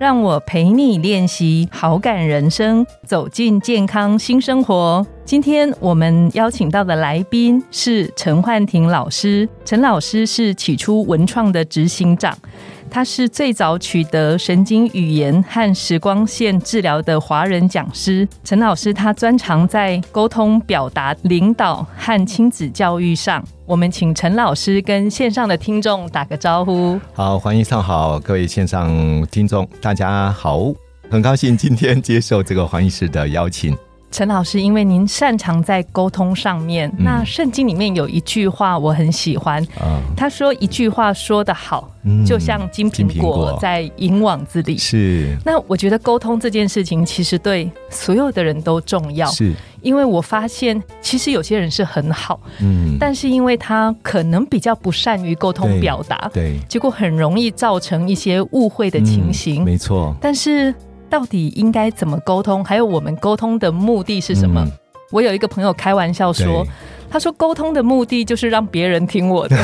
让我陪你练习好感人生，走进健康新生活。今天我们邀请到的来宾是陈焕婷老师。陈老师是起初文创的执行长。他是最早取得神经语言和时光线治疗的华人讲师陈老师，他专长在沟通、表达、领导和亲子教育上。我们请陈老师跟线上的听众打个招呼。好，欢迎上好，各位线上听众，大家好，很高兴今天接受这个黄医师的邀请。陈老师，因为您擅长在沟通上面，那圣经里面有一句话我很喜欢，他说一句话说得好，就像金苹果在银网子里。是。那我觉得沟通这件事情其实对所有的人都重要，是因为我发现其实有些人是很好，嗯，但是因为他可能比较不善于沟通表达，对，结果很容易造成一些误会的情形。没错，但是。到底应该怎么沟通？还有我们沟通的目的是什么？我有一个朋友开玩笑说：“他说沟通的目的就是让别人听我的。”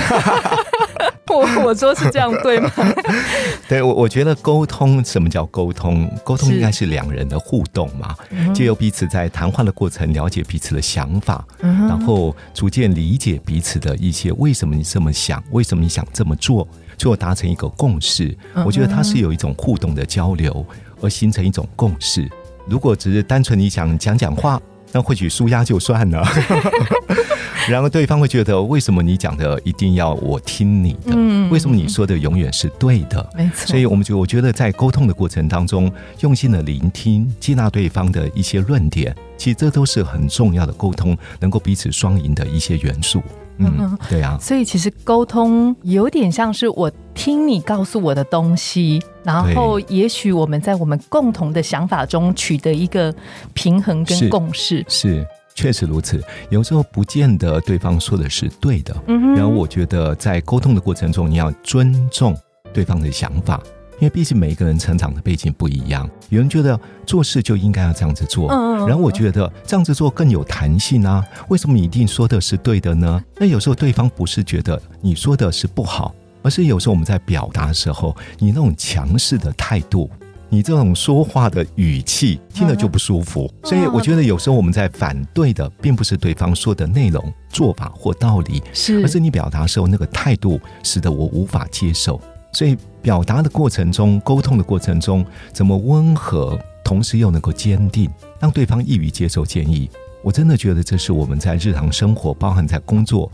我我说是这样对吗？对，我我觉得沟通什么叫沟通？沟通应该是两人的互动嘛，借由彼此在谈话的过程了解彼此的想法，然后逐渐理解彼此的一些为什么你这么想，为什么你想这么做，最后达成一个共识。我觉得它是有一种互动的交流。而形成一种共识。如果只是单纯你想讲讲话，那或许舒压就算了。然后对方会觉得，为什么你讲的一定要我听你的？为什么你说的永远是对的？没错。所以我们就我觉得在沟通的过程当中，用心的聆听、接纳对方的一些论点，其实这都是很重要的沟通，能够彼此双赢的一些元素。嗯，对啊。所以其实沟通有点像是我听你告诉我的东西，然后也许我们在我们共同的想法中取得一个平衡跟共识。是，确实如此。有时候不见得对方说的是对的。嗯然后我觉得在沟通的过程中，你要尊重对方的想法。因为毕竟每一个人成长的背景不一样，有人觉得做事就应该要这样子做，然后我觉得这样子做更有弹性啊。为什么你一定说的是对的呢？那有时候对方不是觉得你说的是不好，而是有时候我们在表达的时候，你那种强势的态度，你这种说话的语气，听了就不舒服。所以我觉得有时候我们在反对的，并不是对方说的内容、做法或道理，是而是你表达时候那个态度，使得我无法接受。所以表达的过程中，沟通的过程中，怎么温和，同时又能够坚定，让对方易于接受建议？我真的觉得这是我们在日常生活，包含在工作。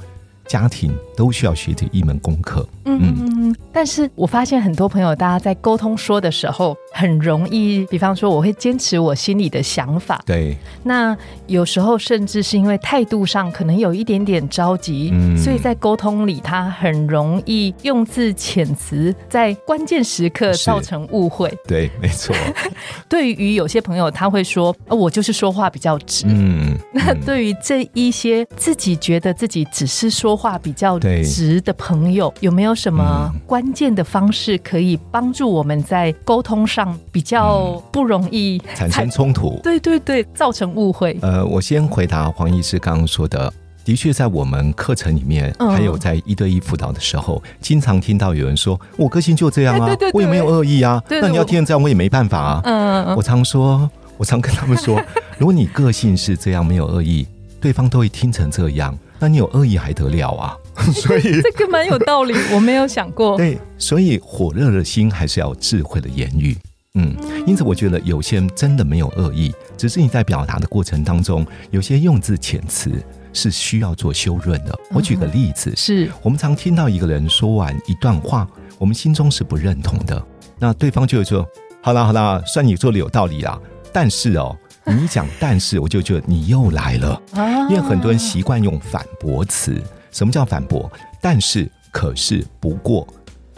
家庭都需要学的一门功课。嗯嗯嗯。但是我发现很多朋友，大家在沟通说的时候，很容易，比方说，我会坚持我心里的想法。对。那有时候甚至是因为态度上可能有一点点着急，所以在沟通里，他很容易用字遣词，在关键时刻造成误会。对，没错。对于有些朋友，他会说：“我就是说话比较直。”嗯。那对于这一些自己觉得自己只是说。说话比较直的朋友，有没有什么关键的方式可以帮助我们在沟通上比较不容易产生冲突？对对对，造成误会。呃，我先回答黄医师刚刚说的，的确在我们课程里面，还有在一对一辅导的时候，经常听到有人说：“我个性就这样啊，我也没有恶意啊。”那你要听成这样，我也没办法啊。嗯，我常说，我常跟他们说，如果你个性是这样，没有恶意，对方都会听成这样。那你有恶意还得了啊？所以 这个蛮有道理，我没有想过。对，所以火热的心还是要智慧的言语。嗯，因此我觉得有些人真的没有恶意，只是你在表达的过程当中，有些用字遣词是需要做修润的。我举个例子，是我们常听到一个人说完一段话，我们心中是不认同的，那对方就会说：“好了好了，算你说的有道理啦。”但是哦。你讲，但是我就觉得你又来了，因为很多人习惯用反驳词。什么叫反驳？但是、可是、不过，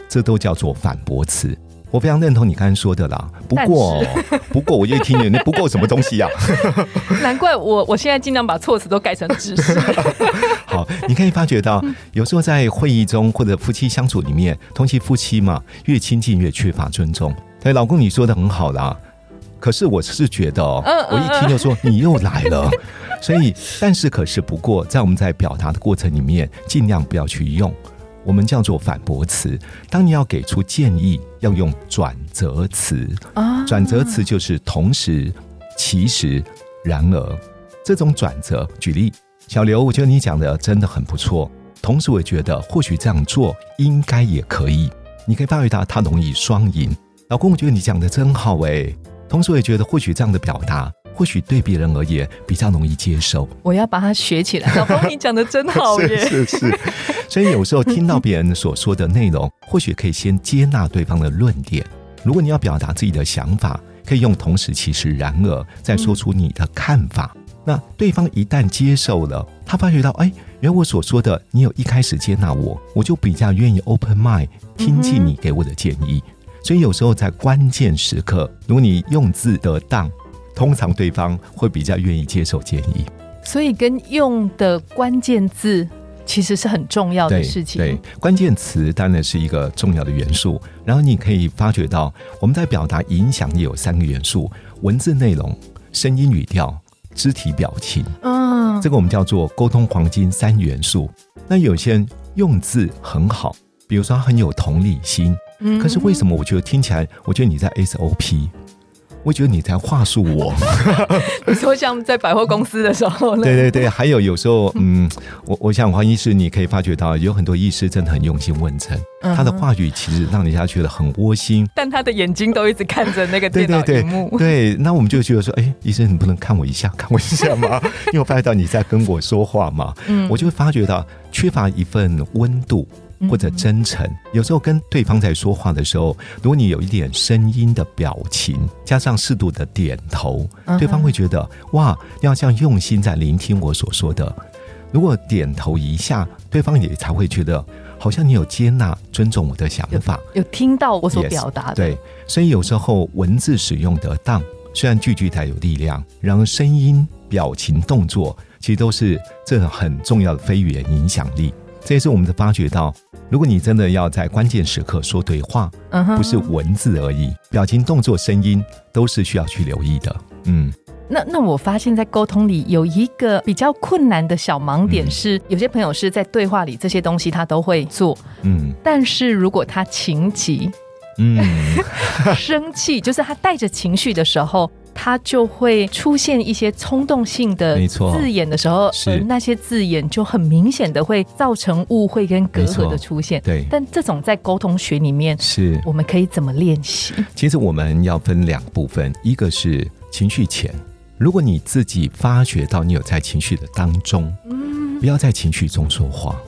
这都叫做反驳词。我我非常认同你刚才说的啦。不过，不过我就听你，你不过什么东西呀？难怪我我现在尽量把措辞都改成指示。好，你可以发觉到，有时候在会议中或者夫妻相处里面，同其夫妻嘛，越亲近越缺乏尊重。对，老公你说的很好啦。可是我是觉得哦，我一听就说你又来了，所以但是可是不过，在我们在表达的过程里面，尽量不要去用。我们叫做反驳词。当你要给出建议，要用转折词啊。转折词就是同时、其实、然而这种转折。举例，小刘，我觉得你讲的真的很不错。同时，我也觉得或许这样做应该也可以。你可以发觉到他容易双赢。老公，我觉得你讲的真好哎。同时，我也觉得或许这样的表达。或许对别人而言比较容易接受，我要把它学起来。老公，你讲的真好耶！是 是是，所以有时候听到别人所说的内容，或许可以先接纳对方的论点。如果你要表达自己的想法，可以用同时、其实、然而再说出你的看法。那对方一旦接受了，他发觉到，哎，原来我所说的，你有一开始接纳我，我就比较愿意 open mind 听进你给我的建议。所以有时候在关键时刻，如果你用字得当。通常对方会比较愿意接受建议，所以跟用的关键字其实是很重要的事情。对，关键词当然是一个重要的元素。然后你可以发觉到，我们在表达影响力有三个元素：文字内容、声音语调、肢体表情。嗯，这个我们叫做沟通黄金三元素。那有些人用字很好，比如说很有同理心，嗯，可是为什么我觉得听起来，我觉得你在 SOP。我觉得你在话术我，你说像在百货公司的时候，对对对，还有有时候，嗯，我我想黄医师，你可以发觉到有很多医师真的很用心问诊，他的话语其实让人家觉得很窝心，但他的眼睛都一直看着那个电脑屏幕，对，那我们就觉得说，哎，医生你不能看我一下，看我一下吗？因为我发觉到你在跟我说话嘛，嗯，我就会发觉到缺乏一份温度。或者真诚，有时候跟对方在说话的时候，如果你有一点声音的表情，加上适度的点头，对方会觉得哇，要这样用心在聆听我所说的。如果点头一下，对方也才会觉得好像你有接纳、尊重我的想法，有听到我所表达的。对，所以有时候文字使用得当，虽然句句带有力量，然而声音、表情、动作其实都是这很重要的非语言影响力。这也是我们的发觉到，如果你真的要在关键时刻说对话，不是文字而已，表情、动作、声音都是需要去留意的。嗯，那那我发现，在沟通里有一个比较困难的小盲点是，有些朋友是在对话里这些东西他都会做，嗯，但是如果他情急，嗯，生气，就是他带着情绪的时候。他就会出现一些冲动性的字眼的时候，而那些字眼就很明显的会造成误会跟隔阂的出现。对，但这种在沟通学里面，是。我们可以怎么练习？其实我们要分两部分，一个是情绪前，如果你自己发觉到你有在情绪的当中，嗯，不要在情绪中说话，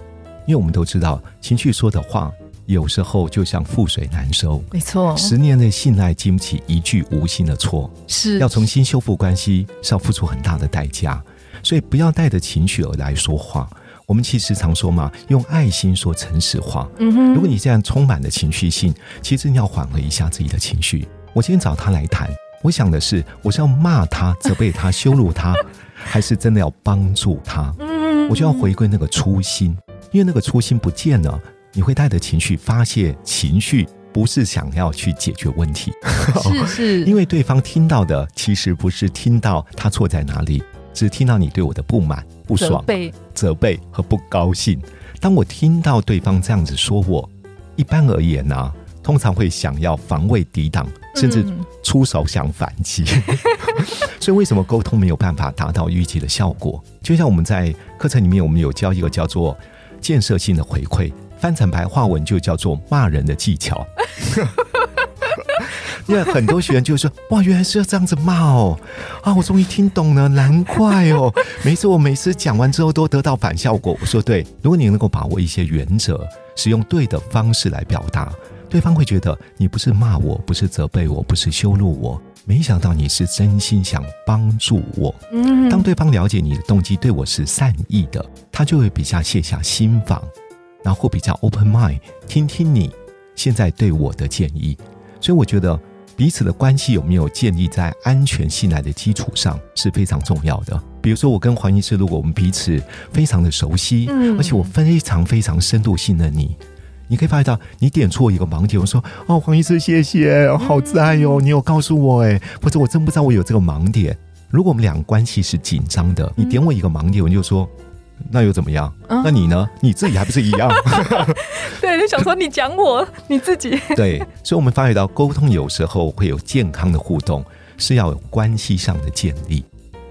因为我们都知道情绪说的话。有时候就像覆水难收，没错。十年的信赖经不起一句无心的错，是要重新修复关系是要付出很大的代价。所以不要带着情绪而来说话。我们其实常说嘛，用爱心说诚实话。嗯哼。如果你这样充满了情绪性，其实你要缓和一下自己的情绪。我今天找他来谈，我想的是，我是要骂他、责备他、羞辱他，还是真的要帮助他？嗯。我就要回归那个初心，因为那个初心不见了。你会带着情绪发泄情绪，不是想要去解决问题，是 是，因为对方听到的其实不是听到他错在哪里，只听到你对我的不满、不爽、责备和不高兴。当我听到对方这样子说我，一般而言呢，通常会想要防卫抵挡，甚至出手想反击。所以为什么沟通没有办法达到预期的效果？就像我们在课程里面，我们有教一个叫做建设性的回馈。翻成白话文就叫做骂人的技巧，因为很多学员就说：“哇，原来是要这样子骂哦！啊，我终于听懂了，难怪哦！每次我每次讲完之后都得到反效果。”我说：“对，如果你能够把握一些原则，使用对的方式来表达，对方会觉得你不是骂我，不是责备我，不是羞辱我，没想到你是真心想帮助我。嗯，当对方了解你的动机对我是善意的，他就会比较卸下心防。”然后比较 open mind，听听你现在对我的建议，所以我觉得彼此的关系有没有建立在安全信赖的基础上是非常重要的。比如说，我跟黄医师，如果我们彼此非常的熟悉，嗯，而且我非常非常深度信任你，你可以发现到，你点出我一个盲点，我说哦，黄医师，谢谢，好在哟，你有告诉我，哎，或者我真不知道我有这个盲点。如果我们两个关系是紧张的，你点我一个盲点，我就说。那又怎么样？那你呢？你自己还不是一样？对，就想说你讲我 你自己。对，所以，我们发觉到沟通有时候会有健康的互动，是要有关系上的建立。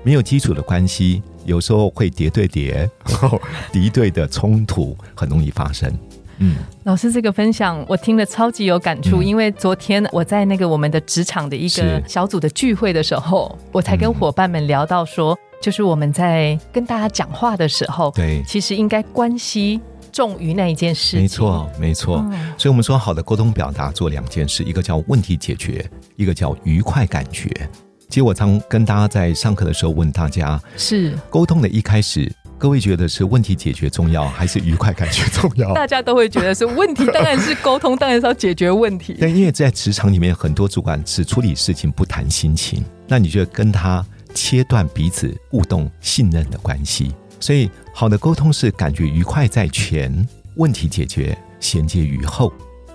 没有基础的关系，有时候会叠对叠，敌对的冲突很容易发生。嗯，老师这个分享我听了超级有感触，因为昨天我在那个我们的职场的一个小组的聚会的时候，我才跟伙伴们聊到说。就是我们在跟大家讲话的时候，对，其实应该关系重于那一件事。没错，没错。所以，我们说好的沟通表达做两件事，一个叫问题解决，一个叫愉快感觉。其实我常跟大家在上课的时候问大家：是沟通的一开始，各位觉得是问题解决重要，还是愉快感觉重要？大家都会觉得是问题，当然是沟通，当然是要解决问题。但因为在职场里面，很多主管只处理事情，不谈心情。那你觉得跟他？切断彼此互动、信任的关系，所以好的沟通是感觉愉快在前，问题解决衔接于后。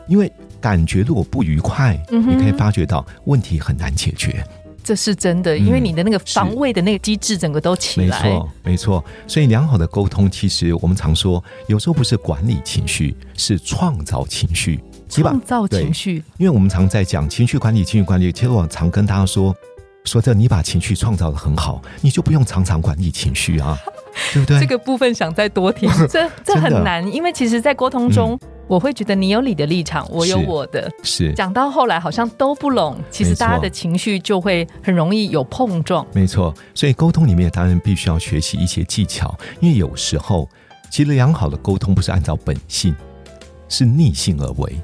因为感觉如果不愉快，你可以发觉到问题很难解决。这是真的，因为你的那个防卫的那个机制整个都起来。没错，没错。所以良好的沟通，其实我们常说，有时候不是管理情绪，是创造情绪。创造情绪，因为我们常在讲情绪管理，情绪管理。其实我常跟大家说。说这你把情绪创造的很好，你就不用常常管理情绪啊，对不对？这个部分想再多听，这这很难，因为其实，在沟通中，我会觉得你有你的立场，我有我的，是讲到后来好像都不拢，其实大家的情绪就会很容易有碰撞。没错，所以沟通里面当然必须要学习一些技巧，因为有时候其实良好的沟通不是按照本性，是逆性而为。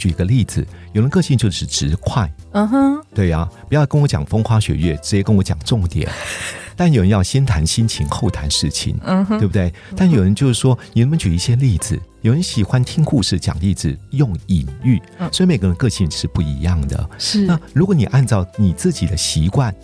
举个例子，有人个性就是直快，嗯哼，对呀，不要跟我讲风花雪月，直接跟我讲重点。但有人要先谈心情，后谈事情，嗯哼，对不对？但有人就是说，你能不能举一些例子？有人喜欢听故事、讲例子、用隐喻，所以每个人个性是不一样的。是，那如果你按照你自己的习惯，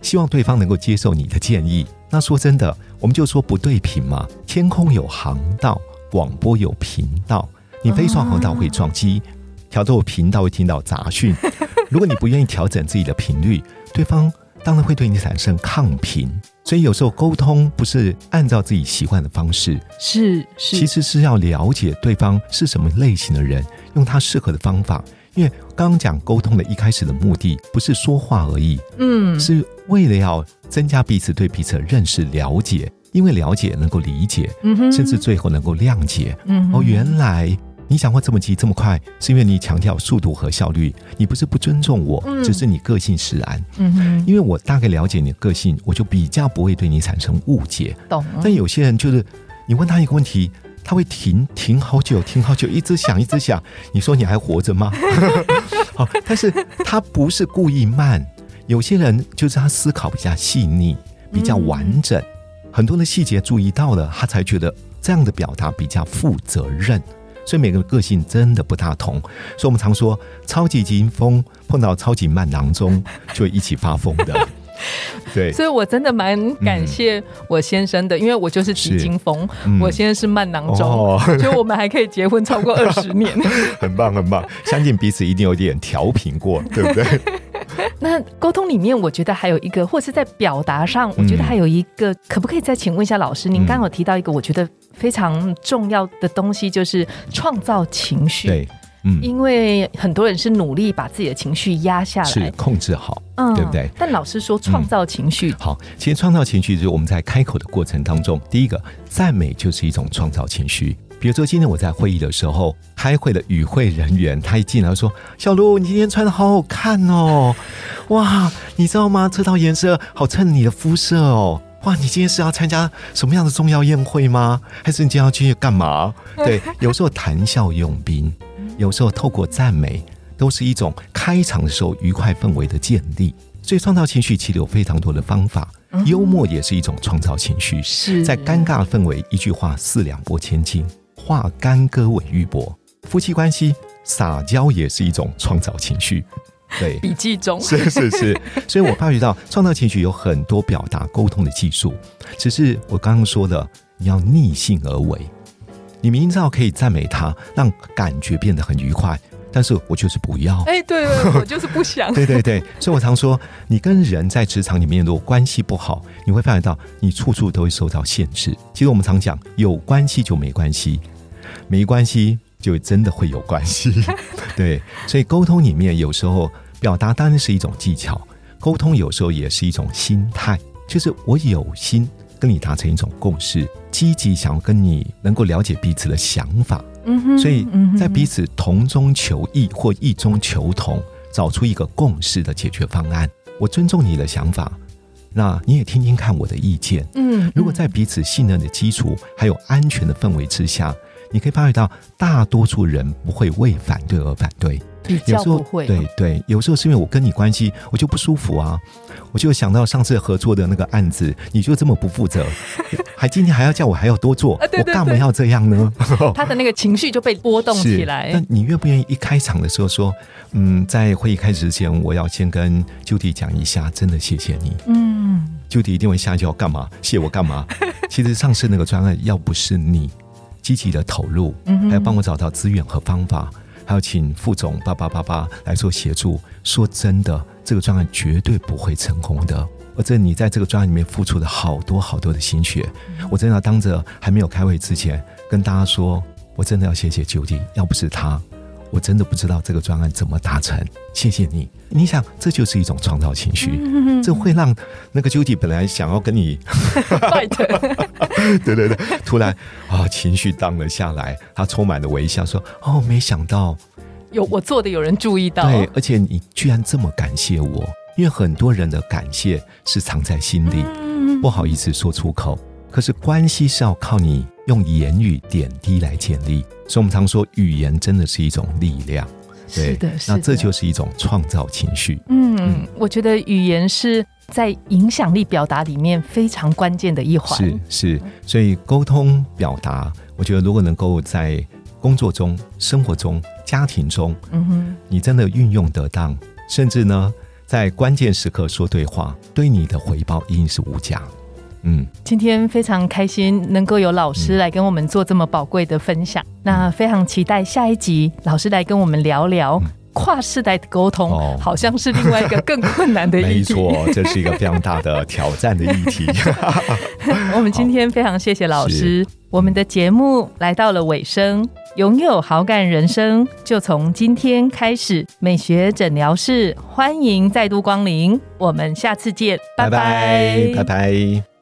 希望对方能够接受你的建议，那说真的，我们就说不对频嘛。天空有航道，广播有频道，你飞上航道会撞击。调整频道会听到杂讯，如果你不愿意调整自己的频率，对方当然会对你产生抗频。所以有时候沟通不是按照自己习惯的方式，是是，其实是要了解对方是什么类型的人，用他适合的方法。因为刚刚讲沟通的一开始的目的不是说话而已，嗯，是为了要增加彼此对彼此的认识了解，因为了解能够理解，嗯哼，甚至最后能够谅解，嗯，哦，原来。你讲话这么急这么快，是因为你强调速度和效率。你不是不尊重我，只是你个性使然。嗯哼，因为我大概了解你的个性，我就比较不会对你产生误解。懂。但有些人就是，你问他一个问题，他会停停好久，停好久，一直想，一直想。你说你还活着吗？好，但是他不是故意慢。有些人就是他思考比较细腻，比较完整，很多的细节注意到了，他才觉得这样的表达比较负责任。所以每个人个性真的不大同，所以我们常说超级急风碰到超级慢郎中就会一起发疯的。对，所以我真的蛮感谢我先生的，因为我就是急惊风，我先生是慢囊中，所以我们还可以结婚超过二十年，很棒很棒，相信彼此一定有点调频过，对不对？那沟通里面，我觉得还有一个，或是在表达上，我觉得还有一个，可不可以再请问一下老师？您刚刚有提到一个，我觉得。非常重要的东西就是创造情绪，对，嗯，因为很多人是努力把自己的情绪压下来，是控制好，嗯，对不对？但老师说创造情绪，好，其实创造情绪就是我们在开口的过程当中，第一个赞美就是一种创造情绪。比如说今天我在会议的时候，开会的与会人员他一进来说：“小卢，你今天穿的好好看哦，哇，你知道吗？这套颜色好衬你的肤色哦。”哇，你今天是要参加什么样的重要宴会吗？还是你今天要去干嘛？对，有时候谈笑用兵，有时候透过赞美，都是一种开场的时候愉快氛围的建立。所以创造情绪其实有非常多的方法，幽默也是一种创造情绪。是在尴尬氛围，一句话四两拨千斤，化干戈为玉帛。夫妻关系撒娇也是一种创造情绪。对，笔记中是是是，所以我发觉到创造情绪有很多表达沟通的技术，只是我刚刚说的，你要逆性而为，你明知道可以赞美他，让感觉变得很愉快，但是我就是不要。哎，对，我就是不想。对对对，所以我常说，你跟人在职场里面如果关系不好，你会发觉到你处处都会受到限制。其实我们常讲，有关系就没关系，没关系。就真的会有关系，对，所以沟通里面有时候表达当然是一种技巧，沟通有时候也是一种心态，就是我有心跟你达成一种共识，积极想要跟你能够了解彼此的想法，嗯哼，所以在彼此同中求异或异中求同，找出一个共识的解决方案。我尊重你的想法，那你也听听看我的意见，嗯，如果在彼此信任的基础还有安全的氛围之下。你可以发觉到，大多数人不会为反对而反对，有时候会，对对，有时候是因为我跟你关系，我就不舒服啊，我就想到上次合作的那个案子，你就这么不负责，还今天还要叫我还要多做，我干嘛要这样呢？他的那个情绪就被波动起来。那你愿不愿意一开场的时候说，嗯，在会议开始之前，我要先跟 Judy 讲一下，真的谢谢你。嗯，Judy 一定会下一句要干嘛？谢我干嘛？其实上次那个专案要不是你。积极的投入，还要帮我找到资源和方法，还要请副总八八八八来做协助。说真的，这个专案绝对不会成功的。而这你在这个专案里面付出了好多好多的心血，我真的要当着还没有开会之前跟大家说，我真的要谢谢九弟，要不是他。我真的不知道这个专案怎么达成，谢谢你。你想，这就是一种创造情绪，这会让那个 Judy 本来想要跟你，对对对，突然啊，情绪荡了下来，他充满了微笑，说：“哦，没想到。有我做的，有人注意到，对，而且你居然这么感谢我，因为很多人的感谢是藏在心里，不好意思说出口。可是关系是要靠你。”用言语点滴来建立，所以我们常说语言真的是一种力量。是的，那这就是一种创造情绪。嗯，我觉得语言是在影响力表达里面非常关键的一环。是是，所以沟通表达，我觉得如果能够在工作中、生活中、家庭中，嗯哼，你真的运用得当，甚至呢，在关键时刻说对话，对你的回报一定是无价。嗯，今天非常开心能够有老师来跟我们做这么宝贵的分享。那非常期待下一集老师来跟我们聊聊跨世代的沟通，好像是另外一个更困难的议题。没错，这是一个非常大的挑战的议题。我们今天非常谢谢老师，我们的节目来到了尾声。拥有好感人生，就从今天开始。美学诊疗室欢迎再度光临，我们下次见，拜拜，拜拜。